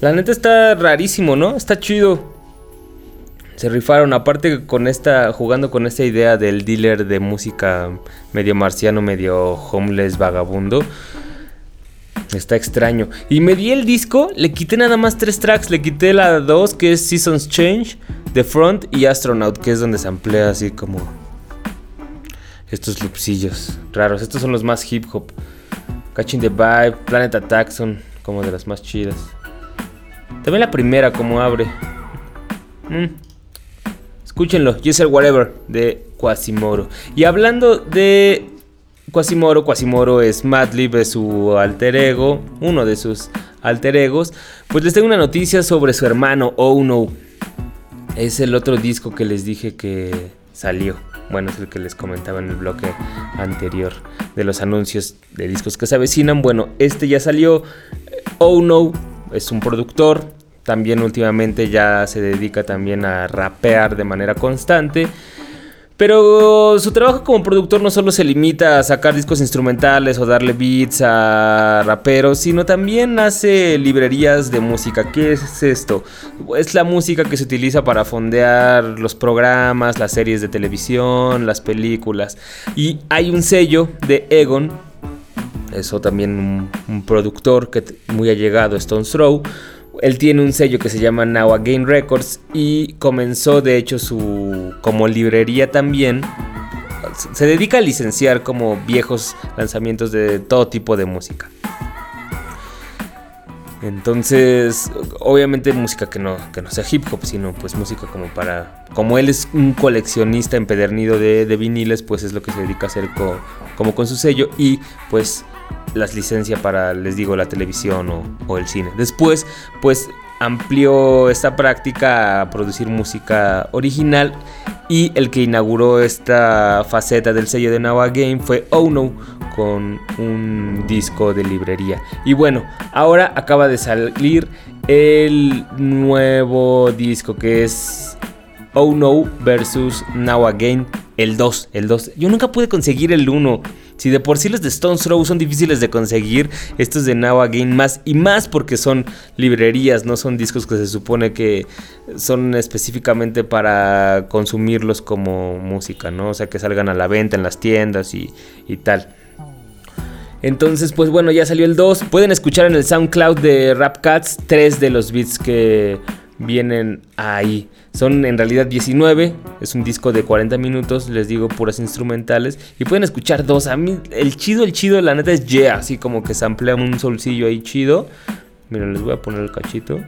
La neta está rarísimo, ¿no? Está chido. Se rifaron, aparte con esta, jugando con esta idea del dealer de música medio marciano, medio homeless, vagabundo. Está extraño. Y me di el disco, le quité nada más tres tracks. Le quité la 2, que es Seasons Change, The Front y Astronaut, que es donde se emplea así como estos loopsillos raros. Estos son los más hip hop. Catching the Vibe, Planet Attack son como de las más chidas. También la primera como abre. Mm. Escúchenlo, Yes Whatever de Quasimoro. Y hablando de Quasimoro, Quasimoro es Madlib, es su alter ego, uno de sus alter egos. Pues les tengo una noticia sobre su hermano, Oh No. Es el otro disco que les dije que salió. Bueno, es el que les comentaba en el bloque anterior de los anuncios de discos que se avecinan. Bueno, este ya salió. Oh No es un productor. También últimamente ya se dedica también a rapear de manera constante. Pero su trabajo como productor no solo se limita a sacar discos instrumentales o darle beats a raperos, sino también hace librerías de música. ¿Qué es esto? Es la música que se utiliza para fondear los programas, las series de televisión, las películas. Y hay un sello de Egon, eso también un, productor que muy allegado, Stones Throw. Él tiene un sello que se llama Now Again Records y comenzó de hecho su como librería también. Se dedica a licenciar como viejos lanzamientos de todo tipo de música. Entonces, obviamente música que no, que no sea hip hop, sino pues música como para... Como él es un coleccionista empedernido de, de viniles, pues es lo que se dedica a hacer co- como con su sello y pues las licencia para, les digo, la televisión o, el cine. Después, pues amplió esta práctica a producir música original y el que inauguró esta faceta del sello de Now Again fue Oh No con un disco de librería. Y bueno, ahora acaba de salir el nuevo disco que es Oh No versus Now Again, el 2, el 2. Yo nunca pude conseguir el 1. Si de por sí los de Stones Throw son difíciles de conseguir, estos de Now Again más y más porque son librerías, no son discos que se supone que son específicamente para consumirlos como música, ¿no? O sea, que salgan a la venta en las tiendas y, y tal. Entonces, pues bueno, ya salió el 2. Pueden escuchar en el SoundCloud de Rap Cats tres de los beats que vienen ahí. Son en realidad 19, es un disco de 40 minutos, les digo puras instrumentales y pueden escuchar dos. A mí el chido, el chido, la neta es yeah, así como que samplea un solcillo ahí chido. Miren, les voy a poner el cachito.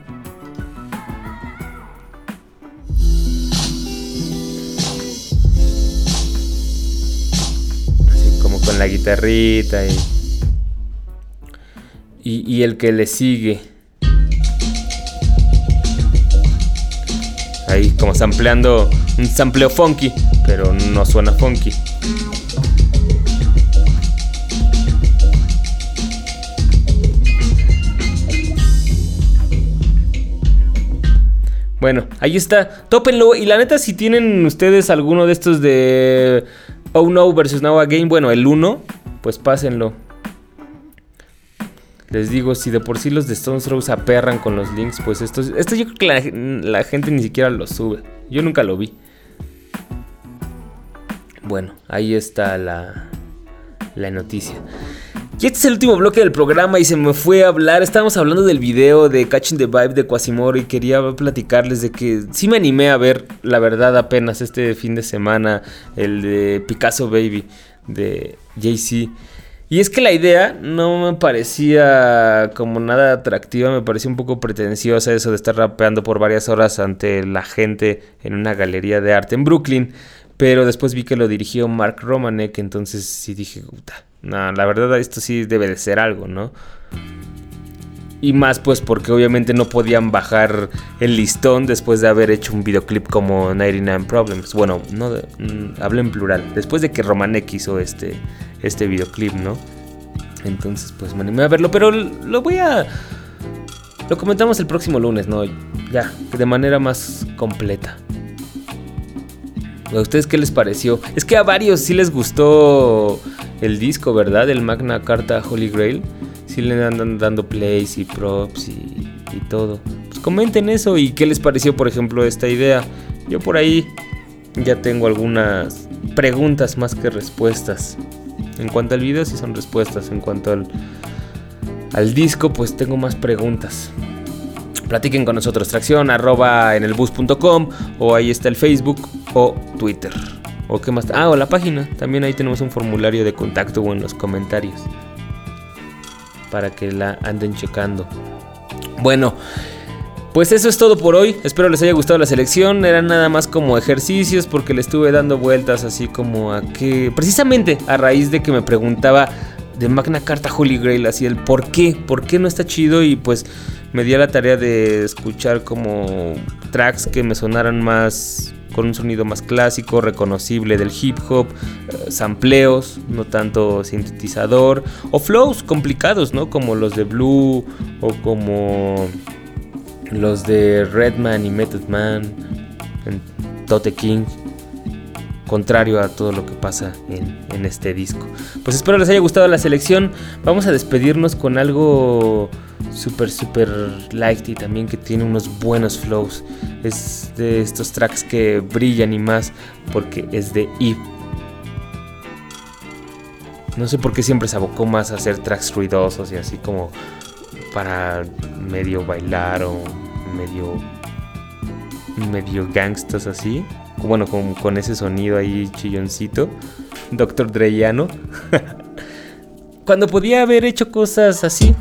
Así como con la guitarrita y, y el que le sigue. Ahí como sampleando un sampleo funky, pero no suena funky. Bueno, ahí está. Tópenlo. Y la neta, si tienen ustedes alguno de estos de Oh No versus Now Again, bueno, el 1, pues pásenlo. Les digo, si de por sí los de Stones Throw se aperran con los links, pues esto, esto yo creo que la, gente ni siquiera lo sube. Yo nunca lo vi. Bueno, ahí está la, la noticia. Y este es el último bloque del programa y se me fue a hablar. Estábamos hablando del video de Catching the Vibe de Quasimoro y quería platicarles de que sí me animé a ver, la verdad, apenas este fin de semana, el de Picasso Baby de Jay-Z. Y es que la idea no me parecía como nada atractiva, me parecía un poco pretenciosa eso de estar rapeando por varias horas ante la gente en una galería de arte en Brooklyn. Pero después vi que lo dirigió Mark Romanek, entonces sí dije, puta, no, la verdad esto sí debe de ser algo, ¿no? Y más pues porque obviamente no podían bajar el listón después de haber hecho un videoclip como 99 Problems. Bueno, no mm, hablo en plural. Después de que Romanek hizo este, este videoclip, ¿no? Entonces pues me animé a verlo, pero lo voy a... Lo comentamos el próximo lunes, ¿no? Ya, de manera más completa. ¿A ustedes qué les pareció? Es que a varios sí les gustó el disco, ¿verdad? El Magna Carta Holy Grail. Sí le andan dando plays y props y, y todo. Pues comenten eso y qué les pareció, por ejemplo, esta idea. Yo por ahí ya tengo algunas preguntas más que respuestas. En cuanto al video, sí son respuestas. En cuanto al, al disco, pues tengo más preguntas. Platiquen con nosotros, tracción arroba en el bus.com o ahí está el Facebook o Twitter. O qué más. Ah, o la página. También ahí tenemos un formulario de contacto o en los comentarios. Para que la anden checando. Bueno, pues eso es todo por hoy. Espero les haya gustado la selección. Eran nada más como ejercicios porque le estuve dando vueltas así como a que... Precisamente a raíz de que me preguntaba de Magna Carta Holy Grail, así el por qué, por qué no está chido y pues me di a la tarea de escuchar como tracks que me sonaran más con un sonido más clásico, reconocible del hip hop, eh, sampleos, no tanto sintetizador, o flows complicados, ¿no? Como los de Blue o como los de Redman y Method Man, en Tote King, contrario a todo lo que pasa en, en este disco. Pues espero les haya gustado la selección. Vamos a despedirnos con algo súper, súper light y también que tiene unos buenos flows. Es de estos tracks que brillan y más porque es de Eve. No sé por qué siempre se abocó más a hacer tracks ruidosos y así como para medio bailar o medio medio gangstas así. Bueno, con, con ese sonido ahí chilloncito. Doctor Dreyano. Cuando podía haber hecho cosas así.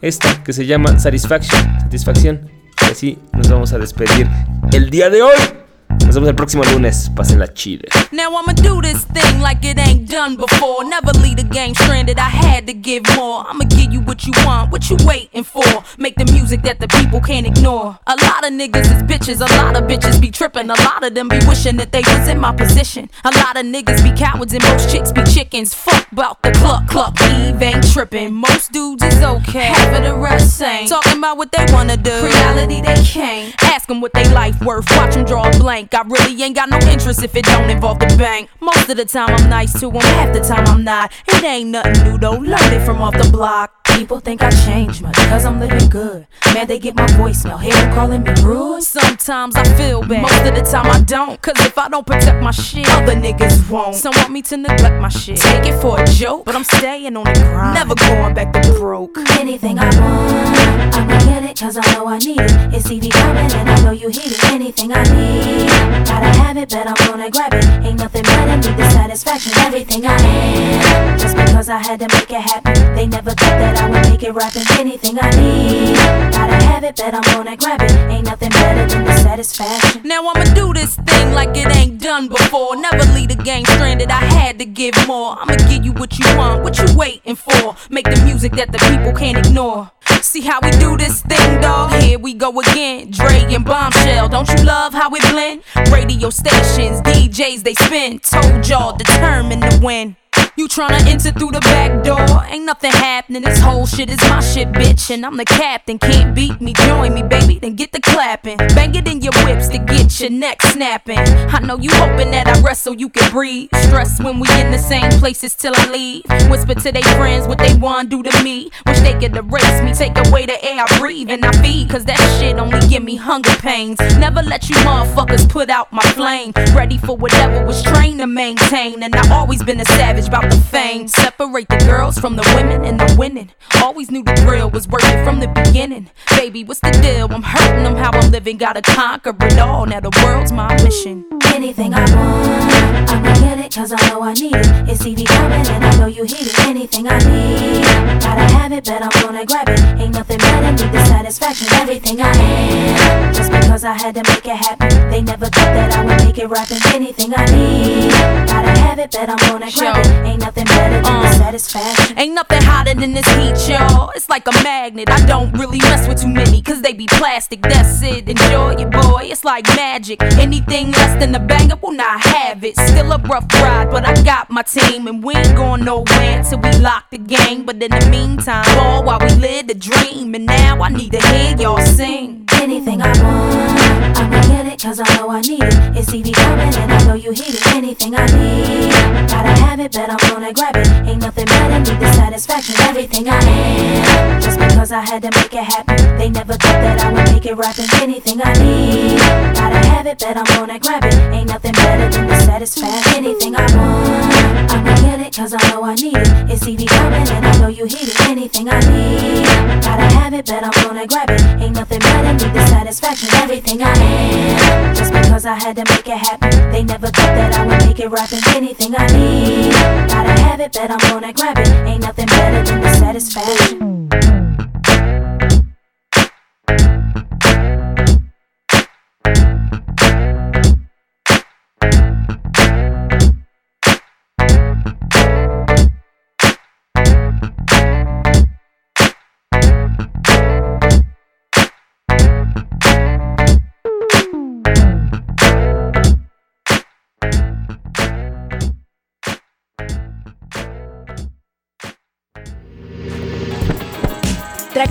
Esta que se llama Satisfaction. Satisfacción. Así nos vamos a despedir el día de hoy. Nos vemos el próximo lunes. Pásenla chile. Now I'ma do this thing like it ain't done before. Never leave the game stranded, I had to give more. I'ma give you what you want, what you waiting for. Make the music that the people can't ignore. A lot of niggas is bitches, a lot of bitches be tripping. A lot of them be wishing that they was in my position. A lot of niggas be cowards and most chicks be chickens. Fuck about the cluck cluck, Eve ain't tripping. Most dudes is okay, half of the rest ain't. Talking about what they wanna do, reality they can't. Ask them what they life worth, watch them draw a blank. I really ain't got no interest if it don't involve the bank. Most of the time I'm nice to them, half the time I'm not. It ain't nothing new though, learn it from off the block. People think I changed much because I'm living good. Man, they get my voicemail, hear them calling me rude. Sometimes I feel bad, most of the time I don't. Cause if I don't protect my shit, other niggas won't. Some want me to neglect my shit. Take it for a joke, but I'm staying on the grind. Never going back to broke. Anything I want, I'ma get it cause I know I need it. It's CD coming and I know you hear it. Anything I need, gotta have it, bet I'm gonna grab it. Ain't nothing better, need the satisfaction. Everything I am, just because I had to make it happen. They never thought that I would make it rapping. Anything I need, gotta have it, bet I'm gonna grab it. Ain't nothing better than the satisfaction. Now I'ma do this thing like it ain't done before. Never leave the game stranded, I had to give more. I'ma give you what you want, what you waiting for. Make the music that the people can't ignore. See how we do this thing, dog? Here we go again. Dre and Bombshell, don't you love how it blend? Radio stations, DJs, they spin. Told y'all, determined to win. You tryna enter through the back door? Ain't nothing happening. This whole shit is my shit, bitch. And I'm the captain. Can't beat me. Join me, baby. Then get the clapping. Bang it in your whips to get your neck snapping. I know you hoping that I wrestle, you can breathe. Stress when we in the same places till I leave. Whisper to they friends what they want do to me. Wish they could erase me. Take away the air I breathe and I feed. Cause that shit only give me hunger pains. Never let you motherfuckers put out my flame. Ready for whatever was trained to maintain. And I always been a savage about the fame. Separate the girls from the women and the winning. Always knew the drill was working from the beginning. Baby, what's the deal? I'm hurting them how I'm living. Gotta conquer it all. Now the world's my mission. Anything I want, I'ma get it cause I know I need it. It's TV coming and I know you heat it. Anything I need, gotta have it, bet I'm gonna grab it. Ain't nothing better, need the satisfaction. Everything I am, just because I had to make it happen. They never thought that I would make it rapping. Anything I need, gotta have it, bet I'm gonna grab it. Ain't nothing better than uh. satisfaction. Ain't nothing hotter than this heat, y'all. It's like a magnet. I don't really mess with too many, cause they be plastic. That's it. Enjoy it, boy. It's like magic. Anything less than a banger will not have it. Still a rough ride, but I got my team, and we ain't going nowhere till we lock the game. But in the meantime, ball while we live the dream. And now I need to hear y'all sing. Anything I want, I'ma get it cause I know I need it. It's TV coming and I know you heat it. Anything I need, gotta have it, bet I'm gonna grab it. Ain't nothing better, need the satisfaction. Everything I am, just because I had to make it happen. They never thought that I would make it rapping. Anything I need, gotta have it, bet I'm gonna grab it. Ain't nothing better than the satisfaction. Anything I want, I'ma get it cause I know I need it. It's TV coming and I know you heat it. Anything I need, gotta have it, bet I'm gonna grab it. Ain't nothing better, need the satisfaction. Everything I am, just because I had to make it happen. They never thought that I would make it rapping. Anything I need, gotta have it, bet I'm gonna grab it. Ain't nothing better than the satisfaction.